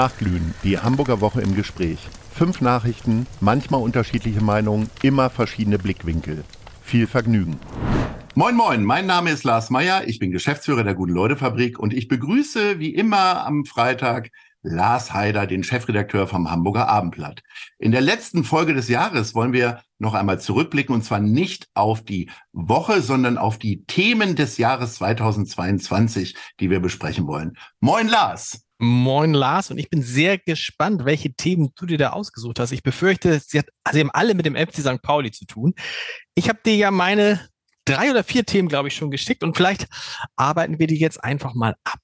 Nachglühen, die Hamburger Woche im Gespräch. Fünf Nachrichten, manchmal unterschiedliche Meinungen, immer verschiedene Blickwinkel. Viel Vergnügen. Moin, moin, mein Name ist Lars Meyer, ich bin Geschäftsführer der Guten-Leute-Fabrik und ich begrüße wie immer am Freitag Lars Haider, den Chefredakteur vom Hamburger Abendblatt. In der letzten Folge des Jahres wollen wir noch einmal zurückblicken und zwar nicht auf die Woche, sondern auf die Themen des Jahres 2022, die wir besprechen wollen. Moin, Lars. Moin Lars und ich bin sehr gespannt, welche Themen du dir da ausgesucht hast. Ich befürchte, sie, hat, sie haben alle mit dem FC St. Pauli zu tun. Ich habe dir ja meine drei oder vier Themen, glaube ich, schon geschickt und vielleicht arbeiten wir die jetzt einfach mal ab.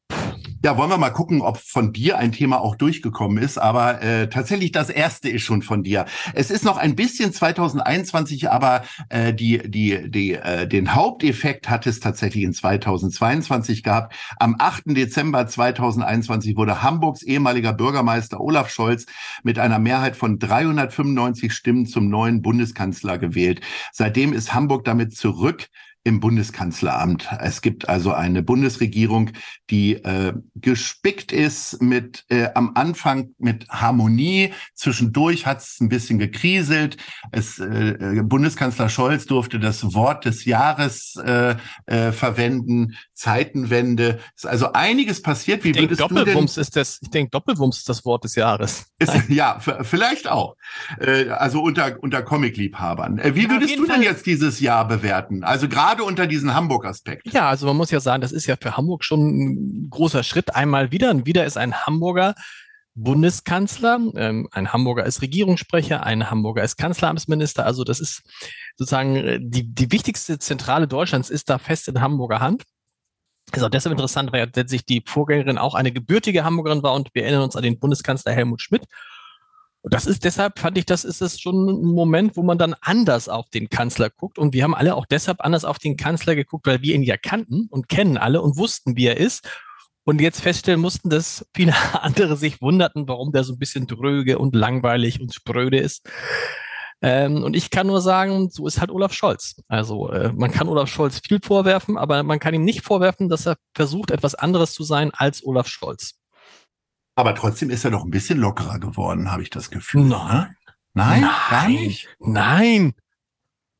Ja, wollen wir mal gucken, ob von dir ein Thema auch durchgekommen ist. Aber äh, tatsächlich das erste ist schon von dir. Es ist noch ein bisschen 2021, aber äh, die, die, die, äh, den Haupteffekt hat es tatsächlich in 2022 gehabt. Am 8. Dezember 2021 wurde Hamburgs ehemaliger Bürgermeister Olaf Scholz mit einer Mehrheit von 395 Stimmen zum neuen Bundeskanzler gewählt. Seitdem ist Hamburg damit zurück im Bundeskanzleramt. Es gibt also eine Bundesregierung, die äh, gespickt ist mit äh, am Anfang mit Harmonie. Zwischendurch hat es ein bisschen gekriselt. Es, äh, Bundeskanzler Scholz durfte das Wort des Jahres äh, äh, verwenden. Zeitenwende. Ist also einiges passiert. Wie ich würdest denk, Doppelwumms du denn, ist das? Ich denke, Doppelwumms ist das Wort des Jahres. Ist, ja, vielleicht auch. Äh, also unter unter Comicliebhabern. Äh, wie ja, würdest du denn jetzt dieses Jahr bewerten? Also gerade gerade unter diesen Hamburg-Aspekt. Ja, also man muss ja sagen, das ist ja für Hamburg schon ein großer Schritt. Einmal wieder. Und wieder ist ein Hamburger Bundeskanzler, ähm, ein Hamburger ist Regierungssprecher, ein Hamburger ist Kanzleramtsminister. Also das ist sozusagen äh, die, die wichtigste Zentrale Deutschlands ist da fest in Hamburger Hand. Ist auch deshalb interessant, weil sich die Vorgängerin auch eine gebürtige Hamburgerin war und wir erinnern uns an den Bundeskanzler Helmut Schmidt. Und das ist deshalb, fand ich, das ist es schon ein Moment, wo man dann anders auf den Kanzler guckt. Und wir haben alle auch deshalb anders auf den Kanzler geguckt, weil wir ihn ja kannten und kennen alle und wussten, wie er ist. Und jetzt feststellen mussten, dass viele andere sich wunderten, warum der so ein bisschen dröge und langweilig und spröde ist. Ähm, und ich kann nur sagen, so ist halt Olaf Scholz. Also äh, man kann Olaf Scholz viel vorwerfen, aber man kann ihm nicht vorwerfen, dass er versucht, etwas anderes zu sein als Olaf Scholz. Aber trotzdem ist er doch ein bisschen lockerer geworden, habe ich das Gefühl. Nein. Nein, Nein, gar nicht. Nein.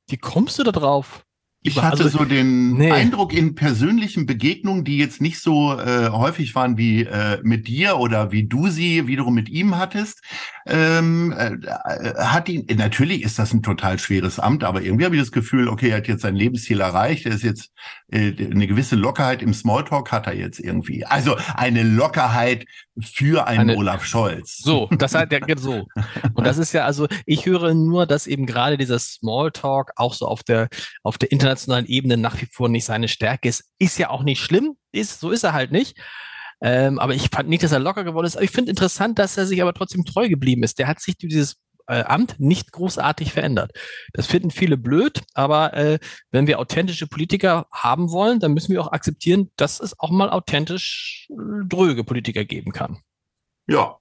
Wie kommst du da drauf? Ich hatte also, so den nee. Eindruck in persönlichen Begegnungen, die jetzt nicht so äh, häufig waren wie äh, mit dir oder wie du sie wiederum mit ihm hattest, ähm, äh, hat ihn, natürlich ist das ein total schweres Amt, aber irgendwie habe ich das Gefühl, okay, er hat jetzt sein Lebensziel erreicht, er ist jetzt äh, eine gewisse Lockerheit im Smalltalk hat er jetzt irgendwie. Also eine Lockerheit für einen eine, Olaf Scholz. So, das hat er so. Und das ist ja, also ich höre nur, dass eben gerade dieser Smalltalk auch so auf der, auf der internationalen internationalen Ebene nach wie vor nicht seine Stärke ist. Ist ja auch nicht schlimm, ist, so ist er halt nicht. Ähm, aber ich fand nicht, dass er locker geworden ist. Aber ich finde interessant, dass er sich aber trotzdem treu geblieben ist. Der hat sich dieses äh, Amt nicht großartig verändert. Das finden viele blöd, aber äh, wenn wir authentische Politiker haben wollen, dann müssen wir auch akzeptieren, dass es auch mal authentisch äh, dröge Politiker geben kann. Ja.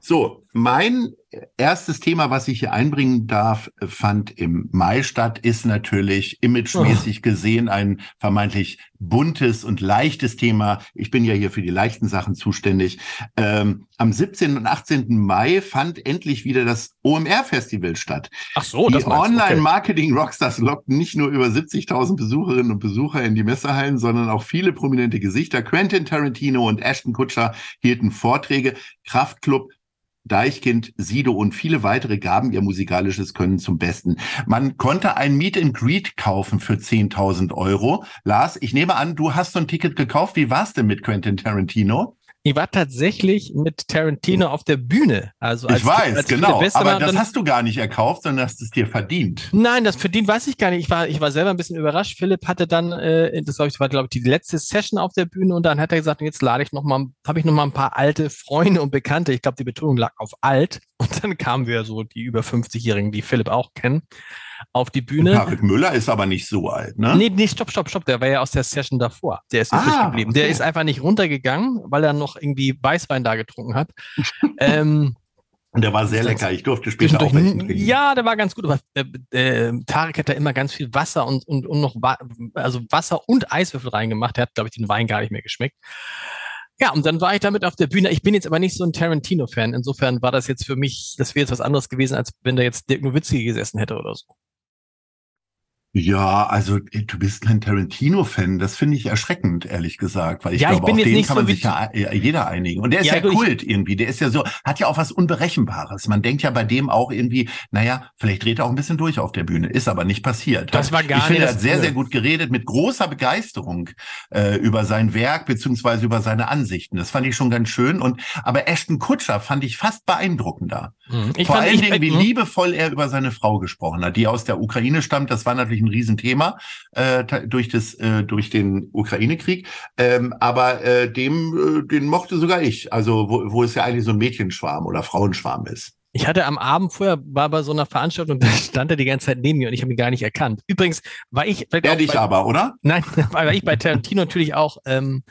So, mein erstes Thema, was ich hier einbringen darf, fand im Mai statt, ist natürlich imagemäßig oh. gesehen ein vermeintlich buntes und leichtes Thema. Ich bin ja hier für die leichten Sachen zuständig. Ähm, am 17. und 18. Mai fand endlich wieder das OMR-Festival statt. Ach so, die Online-Marketing-Rockstars lockten nicht nur über 70.000 Besucherinnen und Besucher in die Messehallen, sondern auch viele prominente Gesichter. Quentin Tarantino und Ashton Kutscher hielten Vorträge. Kraftklub Deichkind, Sido und viele weitere gaben ihr musikalisches Können zum Besten. Man konnte ein Meet and Greet kaufen für 10.000 Euro. Lars, ich nehme an, du hast so ein Ticket gekauft. Wie war's denn mit Quentin Tarantino? Ich war tatsächlich mit Tarantino auf der Bühne. Also als, ich weiß, als genau. Aber das hast du gar nicht erkauft, sondern hast es dir verdient. Nein, das verdient weiß ich gar nicht. Ich war, ich war selber ein bisschen überrascht. Philipp hatte dann, äh, das glaube ich, war glaube ich die letzte Session auf der Bühne und dann hat er gesagt, jetzt lade ich noch mal, habe ich noch mal ein paar alte Freunde und Bekannte. Ich glaube, die Betonung lag auf alt. Und dann kamen wir so die über 50-Jährigen, die Philipp auch kennen auf die Bühne. Patrick Müller ist aber nicht so alt, ne? Nee, nee, stopp, stopp, stopp. Der war ja aus der Session davor. Der ist übrig ah, geblieben. Okay. Der ist einfach nicht runtergegangen, weil er noch irgendwie Weißwein da getrunken hat. ähm, und der war sehr lecker. Ich durfte später auch welchen trinken. Ja, der war ganz gut. Aber äh, äh, Tarek hat da immer ganz viel Wasser und, und, und noch Wa also Wasser und Eiswürfel reingemacht. Der hat, glaube ich, den Wein gar nicht mehr geschmeckt. Ja, und dann war ich damit auf der Bühne. Ich bin jetzt aber nicht so ein Tarantino-Fan. Insofern war das jetzt für mich, das wäre jetzt was anderes gewesen, als wenn da jetzt Dirk Nowitzki gesessen hätte oder so. Ja, also du bist ein Tarantino-Fan. Das finde ich erschreckend, ehrlich gesagt, weil ich ja, glaube, ich auf den kann so man sich ja jeder einigen. Und der ist ja, ja Kult irgendwie. Der ist ja so, hat ja auch was Unberechenbares. Man denkt ja bei dem auch irgendwie, naja, vielleicht dreht er auch ein bisschen durch auf der Bühne. Ist aber nicht passiert. Das war gar ich finde, er hat sehr, sehr gut geredet, mit großer Begeisterung äh, über sein Werk beziehungsweise über seine Ansichten. Das fand ich schon ganz schön. Und aber Ashton Kutscher fand ich fast beeindruckender. Mhm. Vor fand, allen Dingen, wie mhm. liebevoll er über seine Frau gesprochen hat, die aus der Ukraine stammt. Das war natürlich ein Riesenthema äh, durch, das, äh, durch den Ukraine-Krieg. Ähm, aber äh, dem, äh, den mochte sogar ich. Also wo, wo es ja eigentlich so ein Mädchenschwarm oder Frauenschwarm ist. Ich hatte am Abend vorher, war bei so einer Veranstaltung, da stand er die ganze Zeit neben mir und ich habe ihn gar nicht erkannt. Übrigens war ich. Er dich bei, aber, oder? Nein, war ich bei Tarantino natürlich auch ähm,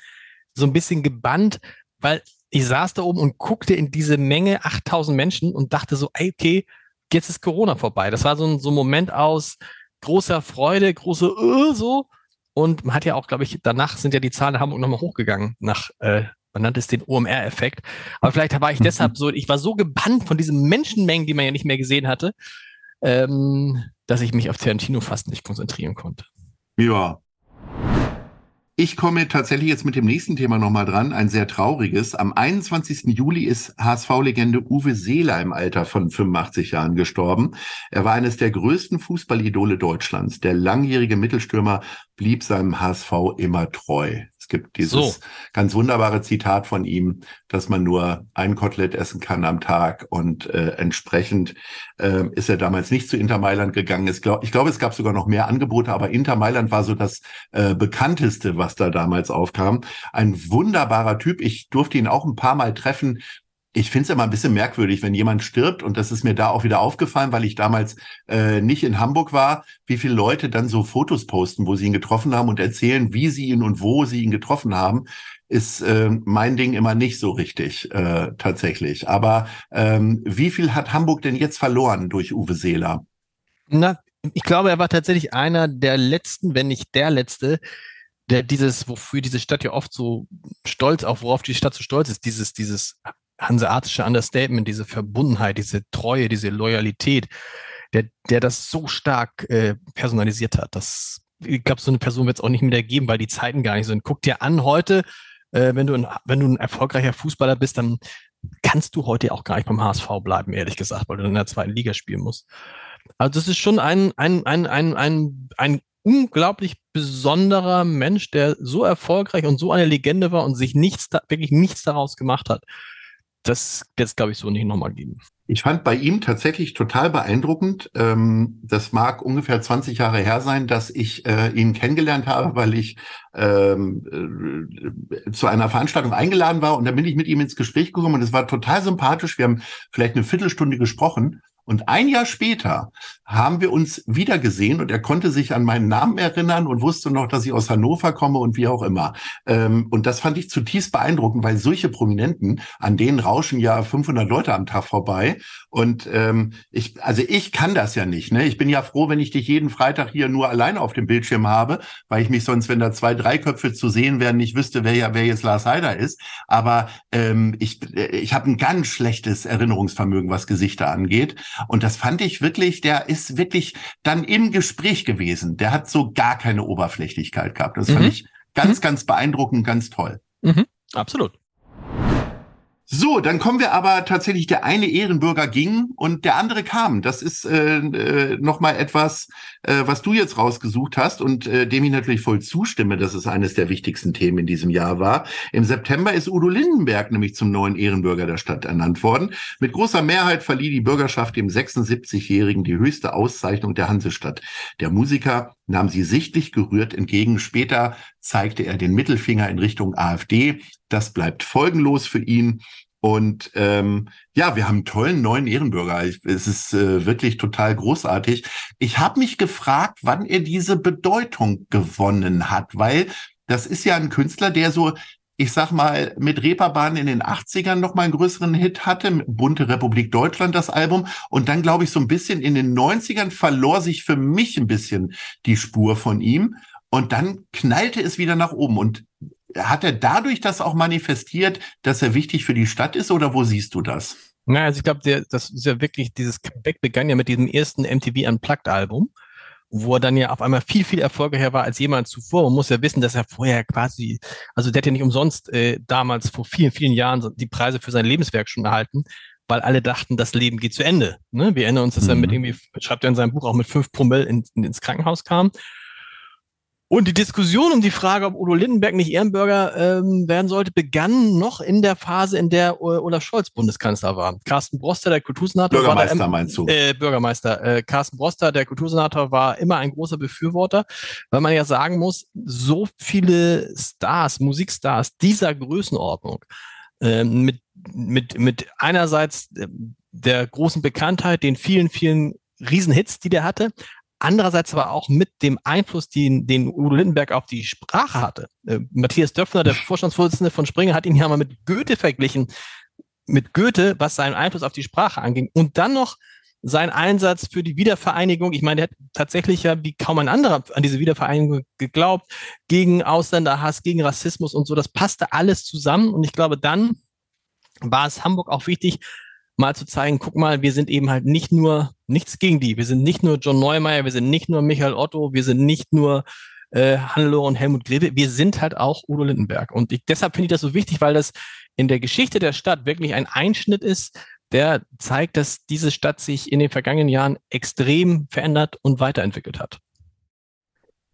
so ein bisschen gebannt, weil ich saß da oben und guckte in diese Menge, 8000 Menschen und dachte so, okay, jetzt ist Corona vorbei. Das war so ein, so ein Moment aus, großer Freude, große uh, so. Und man hat ja auch, glaube ich, danach sind ja die Zahlen in Hamburg nochmal hochgegangen, nach, äh, man nannte es den OMR-Effekt. Aber vielleicht war ich mhm. deshalb so, ich war so gebannt von diesen Menschenmengen, die man ja nicht mehr gesehen hatte, ähm, dass ich mich auf Tarantino fast nicht konzentrieren konnte. Ja, ich komme tatsächlich jetzt mit dem nächsten Thema nochmal dran, ein sehr trauriges. Am 21. Juli ist HSV-Legende Uwe Seeler im Alter von 85 Jahren gestorben. Er war eines der größten Fußballidole Deutschlands. Der langjährige Mittelstürmer blieb seinem HSV immer treu. Es gibt dieses so. ganz wunderbare Zitat von ihm, dass man nur ein Kotelett essen kann am Tag und äh, entsprechend äh, ist er damals nicht zu Inter Mailand gegangen. Ich glaube, ich glaube, es gab sogar noch mehr Angebote, aber Inter Mailand war so das äh, bekannteste, was da damals aufkam. Ein wunderbarer Typ. Ich durfte ihn auch ein paar Mal treffen ich finde es immer ein bisschen merkwürdig, wenn jemand stirbt, und das ist mir da auch wieder aufgefallen, weil ich damals äh, nicht in Hamburg war, wie viele Leute dann so Fotos posten, wo sie ihn getroffen haben und erzählen, wie sie ihn und wo sie ihn getroffen haben, ist äh, mein Ding immer nicht so richtig äh, tatsächlich. Aber ähm, wie viel hat Hamburg denn jetzt verloren durch Uwe Seeler? Na, ich glaube, er war tatsächlich einer der letzten, wenn nicht der letzte, der dieses, wofür diese Stadt ja oft so stolz, auch worauf die Stadt so stolz ist, dieses, dieses hanseatische Understatement, diese Verbundenheit, diese Treue, diese Loyalität, der, der das so stark äh, personalisiert hat. Das, ich glaube, so eine Person wird es auch nicht mehr geben, weil die Zeiten gar nicht sind. Guck dir an heute, äh, wenn, du ein, wenn du ein erfolgreicher Fußballer bist, dann kannst du heute auch gar nicht beim HSV bleiben, ehrlich gesagt, weil du in der zweiten Liga spielen musst. Also das ist schon ein, ein, ein, ein, ein, ein unglaublich besonderer Mensch, der so erfolgreich und so eine Legende war und sich nichts, wirklich nichts daraus gemacht hat das es, glaube ich, so nicht nochmal geben. Ich fand bei ihm tatsächlich total beeindruckend. Ähm, das mag ungefähr 20 Jahre her sein, dass ich äh, ihn kennengelernt habe, weil ich ähm, äh, zu einer Veranstaltung eingeladen war und dann bin ich mit ihm ins Gespräch gekommen und es war total sympathisch. Wir haben vielleicht eine Viertelstunde gesprochen und ein Jahr später haben wir uns wieder gesehen und er konnte sich an meinen Namen erinnern und wusste noch, dass ich aus Hannover komme und wie auch immer. Ähm, und das fand ich zutiefst beeindruckend, weil solche Prominenten, an denen rauschen ja 500 Leute am Tag vorbei. Und ähm, ich, also ich kann das ja nicht. Ne? Ich bin ja froh, wenn ich dich jeden Freitag hier nur alleine auf dem Bildschirm habe, weil ich mich sonst, wenn da zwei, drei Köpfe zu sehen werden, nicht wüsste, wer ja, wer jetzt Lars Heider ist. Aber ähm, ich, ich habe ein ganz schlechtes Erinnerungsvermögen, was Gesichter angeht. Und das fand ich wirklich, der ist wirklich dann im Gespräch gewesen. Der hat so gar keine Oberflächlichkeit gehabt. Das mhm. fand ich ganz, mhm. ganz beeindruckend, ganz toll. Mhm. Absolut. So, dann kommen wir aber tatsächlich, der eine Ehrenbürger ging und der andere kam. Das ist äh, äh, nochmal etwas, äh, was du jetzt rausgesucht hast und äh, dem ich natürlich voll zustimme, dass es eines der wichtigsten Themen in diesem Jahr war. Im September ist Udo Lindenberg nämlich zum neuen Ehrenbürger der Stadt ernannt worden. Mit großer Mehrheit verlieh die Bürgerschaft dem 76-Jährigen die höchste Auszeichnung der Hansestadt. Der Musiker nahm sie sichtlich gerührt entgegen. Später zeigte er den Mittelfinger in Richtung AfD. Das bleibt folgenlos für ihn. Und ähm, ja, wir haben einen tollen neuen Ehrenbürger. Es ist äh, wirklich total großartig. Ich habe mich gefragt, wann er diese Bedeutung gewonnen hat, weil das ist ja ein Künstler, der so, ich sag mal, mit Reeperbahn in den 80ern noch mal einen größeren Hit hatte, Bunte Republik Deutschland das Album. Und dann, glaube ich, so ein bisschen in den 90ern verlor sich für mich ein bisschen die Spur von ihm. Und dann knallte es wieder nach oben. Und hat er dadurch das auch manifestiert, dass er wichtig für die Stadt ist oder wo siehst du das? Na, also ich glaube, das ist ja wirklich, dieses Comeback begann ja mit diesem ersten MTV Unplugged-Album, wo er dann ja auf einmal viel, viel erfolgreicher war als jemand zuvor. Man muss ja wissen, dass er vorher quasi, also der hat ja nicht umsonst äh, damals vor vielen, vielen Jahren die Preise für sein Lebenswerk schon erhalten, weil alle dachten, das Leben geht zu Ende. Ne? Wir erinnern uns, dass mhm. er mit mhm. irgendwie, schreibt er in seinem Buch auch mit fünf Promille in, in, ins Krankenhaus kam. Und die Diskussion um die Frage, ob Udo Lindenberg nicht Ehrenbürger ähm, werden sollte, begann noch in der Phase, in der Olaf Scholz Bundeskanzler war. Carsten Broster, der Kultursenator, Bürgermeister war da, meinst du? Äh, Bürgermeister. Äh, Carsten Broster, der Kultursenator, war immer ein großer Befürworter, weil man ja sagen muss, so viele Stars, Musikstars dieser Größenordnung, äh, mit, mit, mit einerseits äh, der großen Bekanntheit, den vielen, vielen Riesenhits, die der hatte, Andererseits aber auch mit dem Einfluss, den, den Udo Lindenberg auf die Sprache hatte. Äh, Matthias Döpfner, der Vorstandsvorsitzende von Springer, hat ihn ja mal mit Goethe verglichen. Mit Goethe, was seinen Einfluss auf die Sprache anging. Und dann noch sein Einsatz für die Wiedervereinigung. Ich meine, er hat tatsächlich ja wie kaum ein anderer an diese Wiedervereinigung geglaubt, gegen Ausländerhass, gegen Rassismus und so. Das passte alles zusammen. Und ich glaube, dann war es Hamburg auch wichtig, mal zu zeigen, guck mal, wir sind eben halt nicht nur, nichts gegen die, wir sind nicht nur John Neumeier, wir sind nicht nur Michael Otto, wir sind nicht nur äh, Hannelore und Helmut Grebe, wir sind halt auch Udo Lindenberg. Und ich, deshalb finde ich das so wichtig, weil das in der Geschichte der Stadt wirklich ein Einschnitt ist, der zeigt, dass diese Stadt sich in den vergangenen Jahren extrem verändert und weiterentwickelt hat.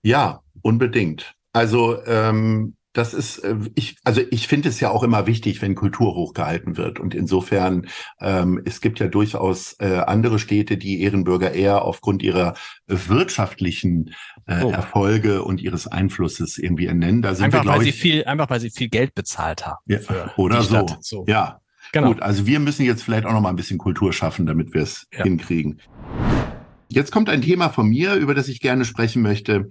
Ja, unbedingt. Also ähm, das ist, äh, ich, also ich finde es ja auch immer wichtig, wenn Kultur hochgehalten wird. Und insofern, ähm, es gibt ja durchaus äh, andere Städte, die Ehrenbürger eher aufgrund ihrer wirtschaftlichen äh, oh. Erfolge und ihres Einflusses irgendwie ernennen. Da sind einfach, wir, weil ich, sie viel, einfach weil sie viel Geld bezahlt haben. Ja, oder so. so. Ja. Genau. Gut, also wir müssen jetzt vielleicht auch noch mal ein bisschen Kultur schaffen, damit wir es ja. hinkriegen. Jetzt kommt ein Thema von mir, über das ich gerne sprechen möchte.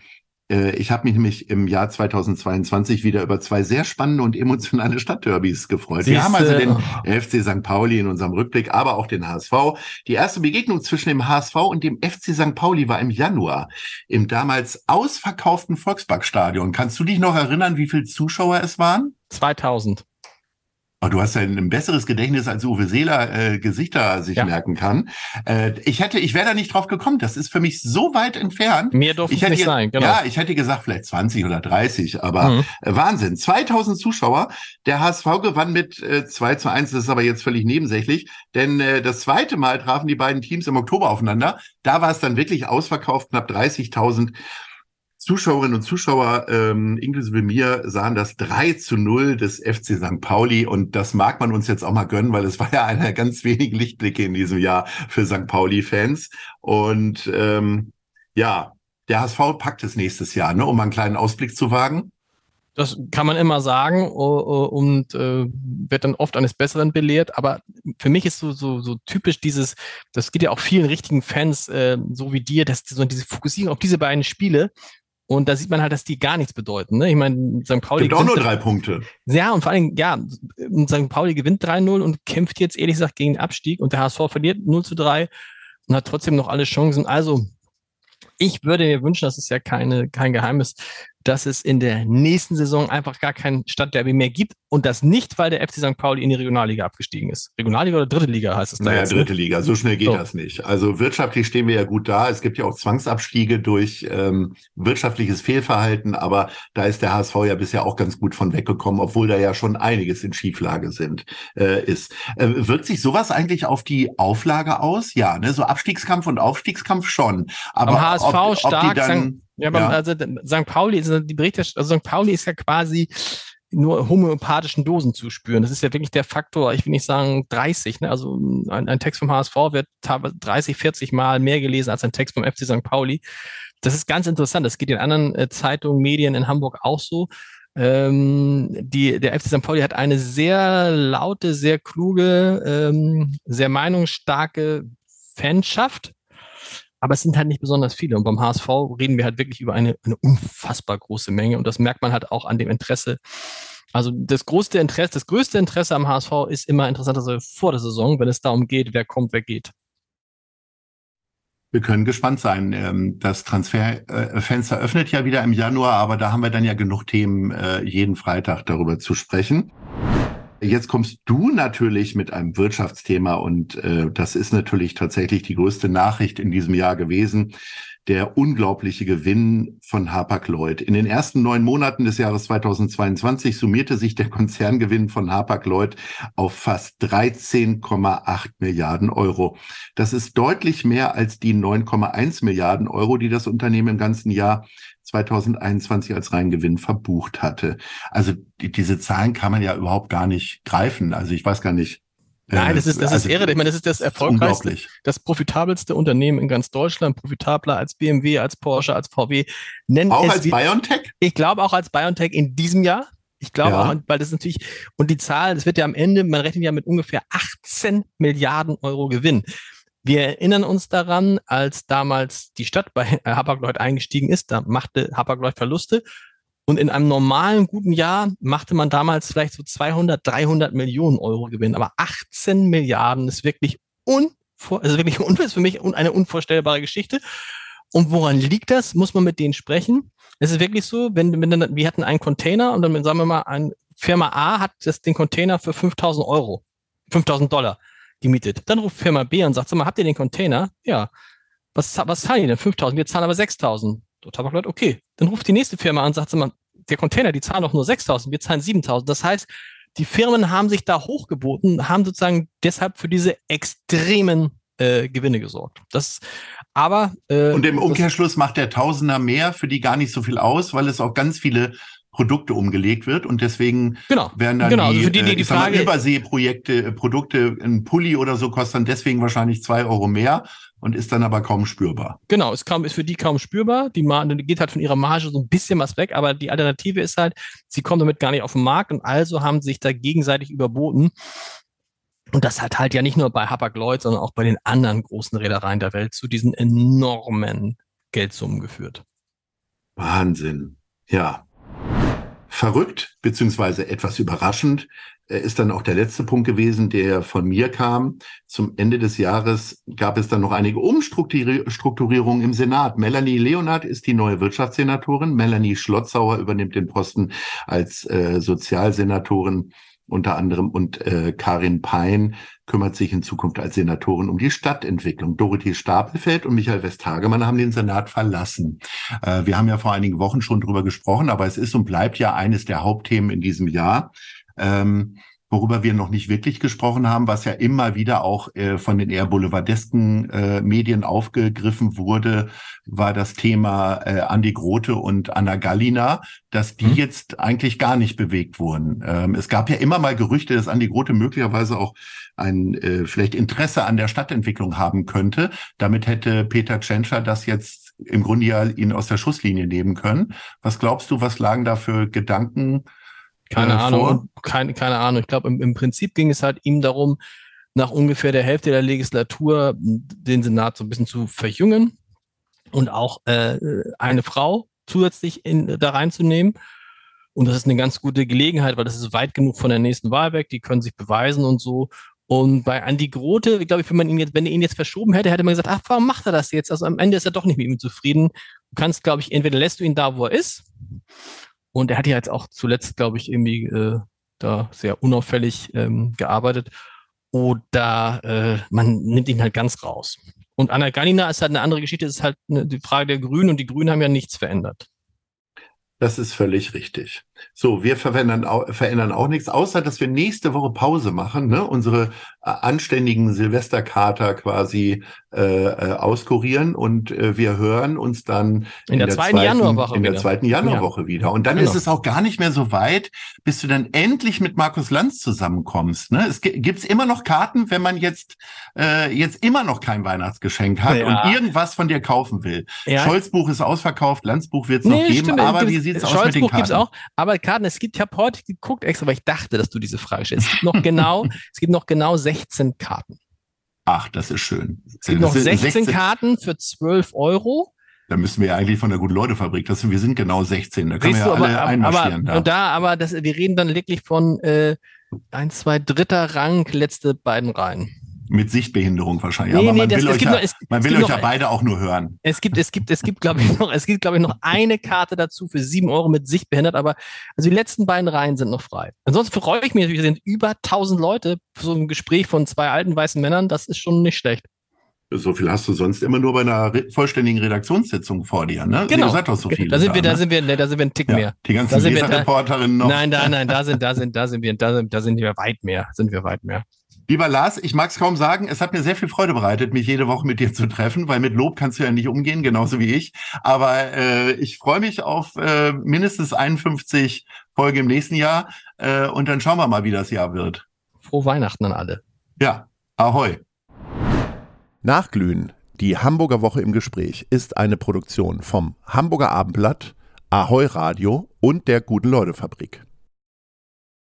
Äh, ich habe mich nämlich im Jahr 2022 wieder über zwei sehr spannende und emotionale Stadtderbys gefreut. Siehste. Wir haben also den FC St. Pauli in unserem Rückblick, aber auch den HSV. Die erste Begegnung zwischen dem HSV und dem FC St. Pauli war im Januar im damals ausverkauften Volksparkstadion. Kannst du dich noch erinnern, wie viele Zuschauer es waren? 2000. Oh, du hast ja ein besseres Gedächtnis als Uwe Seeler äh, Gesichter sich ja. merken kann. Äh, ich hätte, ich wäre da nicht drauf gekommen. Das ist für mich so weit entfernt. Mehr durfte ich hätte, nicht sein. Genau. Ja, ich hätte gesagt vielleicht 20 oder 30, aber mhm. äh, Wahnsinn. 2000 Zuschauer. Der HSV gewann mit äh, 2 zu 1. Das ist aber jetzt völlig nebensächlich, denn äh, das zweite Mal trafen die beiden Teams im Oktober aufeinander. Da war es dann wirklich ausverkauft, knapp 30.000. Zuschauerinnen und Zuschauer, ähm, inklusive mir, sahen das 3 zu 0 des FC St. Pauli und das mag man uns jetzt auch mal gönnen, weil es war ja einer ganz wenigen Lichtblicke in diesem Jahr für St. Pauli-Fans. Und ähm, ja, der HSV packt es nächstes Jahr, ne, um einen kleinen Ausblick zu wagen. Das kann man immer sagen und äh, wird dann oft eines Besseren belehrt. Aber für mich ist so, so, so typisch dieses, das geht ja auch vielen richtigen Fans, äh, so wie dir, dass so diese Fokussierung auf diese beiden Spiele und da sieht man halt, dass die gar nichts bedeuten. Ne? Ich meine, St. Pauli. Gibt auch nur drei Punkte. Ja, und vor allem, ja, St. Pauli gewinnt 3-0 und kämpft jetzt ehrlich gesagt gegen den Abstieg und der HSV verliert 0 zu 3 und hat trotzdem noch alle Chancen. Also, ich würde mir wünschen, das ist ja keine, kein Geheimnis, dass es in der nächsten Saison einfach gar kein Stadtderby mehr gibt und das nicht, weil der FC St. Pauli in die Regionalliga abgestiegen ist. Regionalliga oder dritte Liga heißt es da naja, jetzt? Ne? dritte Liga, so schnell geht so. das nicht. Also wirtschaftlich stehen wir ja gut da. Es gibt ja auch Zwangsabstiege durch ähm, wirtschaftliches Fehlverhalten, aber da ist der HSV ja bisher auch ganz gut von weggekommen, obwohl da ja schon einiges in Schieflage sind, äh, ist. Äh, wirkt sich sowas eigentlich auf die Auflage aus? Ja, ne? so Abstiegskampf und Aufstiegskampf schon. Aber Am HSV ob, stark, ob dann, ja, aber ja. also St. Pauli ist die Berichterstattung, also St. Pauli ist ja quasi nur homöopathischen Dosen zu spüren. Das ist ja wirklich der Faktor, ich will nicht sagen 30. Ne? Also ein, ein Text vom HSV wird 30, 40 Mal mehr gelesen als ein Text vom FC St. Pauli. Das ist ganz interessant. Das geht in anderen äh, Zeitungen, Medien in Hamburg auch so. Ähm, die, der FC St. Pauli hat eine sehr laute, sehr kluge, ähm, sehr meinungsstarke Fanschaft aber es sind halt nicht besonders viele. Und beim HSV reden wir halt wirklich über eine, eine unfassbar große Menge. Und das merkt man halt auch an dem Interesse. Also das größte Interesse, das größte Interesse am HSV ist immer interessanterweise vor der Saison, wenn es darum geht, wer kommt, wer geht. Wir können gespannt sein. Ähm, das Transferfenster öffnet ja wieder im Januar, aber da haben wir dann ja genug Themen, äh, jeden Freitag darüber zu sprechen. Jetzt kommst du natürlich mit einem Wirtschaftsthema und äh, das ist natürlich tatsächlich die größte Nachricht in diesem Jahr gewesen der unglaubliche Gewinn von Hapag-Lloyd. In den ersten neun Monaten des Jahres 2022 summierte sich der Konzerngewinn von Hapag-Lloyd auf fast 13,8 Milliarden Euro. Das ist deutlich mehr als die 9,1 Milliarden Euro, die das Unternehmen im ganzen Jahr 2021 als Reingewinn verbucht hatte. Also die, diese Zahlen kann man ja überhaupt gar nicht greifen. Also ich weiß gar nicht, Nein, das ist, das also, ist irre. Ich meine, das ist das erfolgreichste, das profitabelste Unternehmen in ganz Deutschland, profitabler als BMW, als Porsche, als VW. Nennen auch als BioNTech? Ich glaube auch als BioNTech in diesem Jahr. Ich glaube ja. auch, weil das ist natürlich, und die Zahl, das wird ja am Ende, man rechnet ja mit ungefähr 18 Milliarden Euro Gewinn. Wir erinnern uns daran, als damals die Stadt bei Hapag-Lloyd eingestiegen ist, da machte Hapag-Lloyd Verluste und in einem normalen guten Jahr machte man damals vielleicht so 200, 300 Millionen Euro Gewinn. Aber 18 Milliarden ist wirklich unvor, also wirklich ist für mich eine unvorstellbare Geschichte. Und woran liegt das? Muss man mit denen sprechen? Es ist wirklich so, wenn, wenn wir hatten einen Container und dann sagen wir mal, ein Firma A hat das, den Container für 5000 Euro, 5000 Dollar gemietet. Dann ruft Firma B und sagt, sag mal, habt ihr den Container? Ja. Was, was zahlen die denn? 5000. Wir zahlen aber 6000. Dort habe ich gedacht, okay. Dann ruft die nächste Firma an und sagt, sag mal, der Container, die zahlen doch nur 6.000, wir zahlen 7.000. Das heißt, die Firmen haben sich da hochgeboten, haben sozusagen deshalb für diese extremen äh, Gewinne gesorgt. Das, aber äh, und im Umkehrschluss macht der Tausender mehr für die gar nicht so viel aus, weil es auch ganz viele Produkte umgelegt wird und deswegen genau, werden dann genau, die, also für die, die, die Frage, mal, Überseeprojekte, äh, Produkte, ein Pulli oder so kostet dann deswegen wahrscheinlich zwei Euro mehr und ist dann aber kaum spürbar. Genau, es kaum, ist für die kaum spürbar. Die Marge geht halt von ihrer Marge so ein bisschen was weg, aber die Alternative ist halt, sie kommen damit gar nicht auf den Markt und also haben sich da gegenseitig überboten. Und das hat halt ja nicht nur bei Hapag-Lloyd, sondern auch bei den anderen großen Reedereien der Welt zu diesen enormen Geldsummen geführt. Wahnsinn. Ja. Verrückt, beziehungsweise etwas überraschend, ist dann auch der letzte Punkt gewesen, der von mir kam. Zum Ende des Jahres gab es dann noch einige Umstrukturierungen im Senat. Melanie Leonard ist die neue Wirtschaftssenatorin. Melanie Schlotzauer übernimmt den Posten als äh, Sozialsenatorin unter anderem und äh, Karin Pein kümmert sich in Zukunft als Senatorin um die Stadtentwicklung. Dorothee Stapelfeld und Michael Westhagemann haben den Senat verlassen. Äh, wir haben ja vor einigen Wochen schon drüber gesprochen, aber es ist und bleibt ja eines der Hauptthemen in diesem Jahr. Ähm, worüber wir noch nicht wirklich gesprochen haben, was ja immer wieder auch äh, von den eher boulevardesken äh, Medien aufgegriffen wurde, war das Thema äh, Andi Grote und Anna Gallina, dass die mhm. jetzt eigentlich gar nicht bewegt wurden. Ähm, es gab ja immer mal Gerüchte, dass Andi Grote möglicherweise auch ein äh, vielleicht Interesse an der Stadtentwicklung haben könnte. Damit hätte Peter Tschentscher das jetzt im Grunde ja ihn aus der Schusslinie nehmen können. Was glaubst du, was lagen da für Gedanken keine äh, Ahnung, keine, keine Ahnung. Ich glaube, im, im Prinzip ging es halt ihm darum, nach ungefähr der Hälfte der Legislatur den Senat so ein bisschen zu verjüngen und auch äh, eine Frau zusätzlich in, da reinzunehmen. Und das ist eine ganz gute Gelegenheit, weil das ist weit genug von der nächsten Wahl weg. Die können sich beweisen und so. Und bei Andy Grote, glaube ich, wenn man ihn jetzt, wenn er ihn jetzt verschoben hätte, hätte man gesagt, ach, warum macht er das jetzt? Also am Ende ist er doch nicht mit ihm zufrieden. Du kannst, glaube ich, entweder lässt du ihn da, wo er ist, und er hat ja jetzt auch zuletzt, glaube ich, irgendwie äh, da sehr unauffällig ähm, gearbeitet. Oder äh, man nimmt ihn halt ganz raus. Und Anna Galina ist halt eine andere Geschichte, ist halt eine, die Frage der Grünen und die Grünen haben ja nichts verändert. Das ist völlig richtig. So, wir verändern auch, verändern auch nichts, außer dass wir nächste Woche Pause machen, ne? unsere äh, anständigen Silvesterkater quasi äh, äh, auskurieren und äh, wir hören uns dann in, in der, zweiten, zweiten Januarwoche in der zweiten Januarwoche ja. wieder. Und dann genau. ist es auch gar nicht mehr so weit, bis du dann endlich mit Markus Lanz zusammenkommst. Ne? Es gibt's immer noch Karten, wenn man jetzt äh, jetzt immer noch kein Weihnachtsgeschenk hat ja. und irgendwas von dir kaufen will. Ja. Scholz Buch ist ausverkauft, Lanz Buch wird es nee, noch geben, stimmt. aber wie sieht's aus mit den Karten? Gibt's auch, aber Karten, es gibt, ich habe heute geguckt extra, weil ich dachte, dass du diese Frage stellst. Es gibt noch genau, es gibt noch genau 16 Karten. Ach, das ist schön. Es gibt noch 16, 16 Karten für 12 Euro. Da müssen wir ja eigentlich von der Gute-Leute-Fabrik, das wir sind genau 16, da können Siehst wir ja aber, alle einmarschieren. Aber, da. da, aber das, wir reden dann wirklich von äh, ein, zwei dritter Rang, letzte beiden Reihen. Mit Sichtbehinderung wahrscheinlich. Nee, Aber man nee, will, das, euch, ja, noch, es, man will euch ja beide auch nur hören. Es gibt, es gibt, es gibt, glaube ich, noch, es gibt, glaube ich, noch eine Karte dazu für sieben Euro mit Sichtbehindert, aber also die letzten beiden Reihen sind noch frei. Ansonsten freue ich mich, wir sind über 1000 Leute für so ein Gespräch von zwei alten weißen Männern, das ist schon nicht schlecht. So viel hast du sonst immer nur bei einer vollständigen Redaktionssitzung vor dir, ne? Genau. Ihr seid doch so viele. Da sind wir, da, ne? sind wir, da sind wir ein Tick ja, mehr. Die ganzen Leserreporterinnen noch. Nein, da, nein, da sind, da sind, da sind wir, da sind, da sind wir weit mehr, sind wir weit mehr. Lieber Lars, ich mag es kaum sagen, es hat mir sehr viel Freude bereitet, mich jede Woche mit dir zu treffen, weil mit Lob kannst du ja nicht umgehen, genauso wie ich. Aber äh, ich freue mich auf äh, mindestens 51 Folgen im nächsten Jahr äh, und dann schauen wir mal, wie das Jahr wird. Frohe Weihnachten an alle. Ja, ahoi. Nachglühen, die Hamburger Woche im Gespräch, ist eine Produktion vom Hamburger Abendblatt, Ahoi Radio und der Guten Leute Fabrik.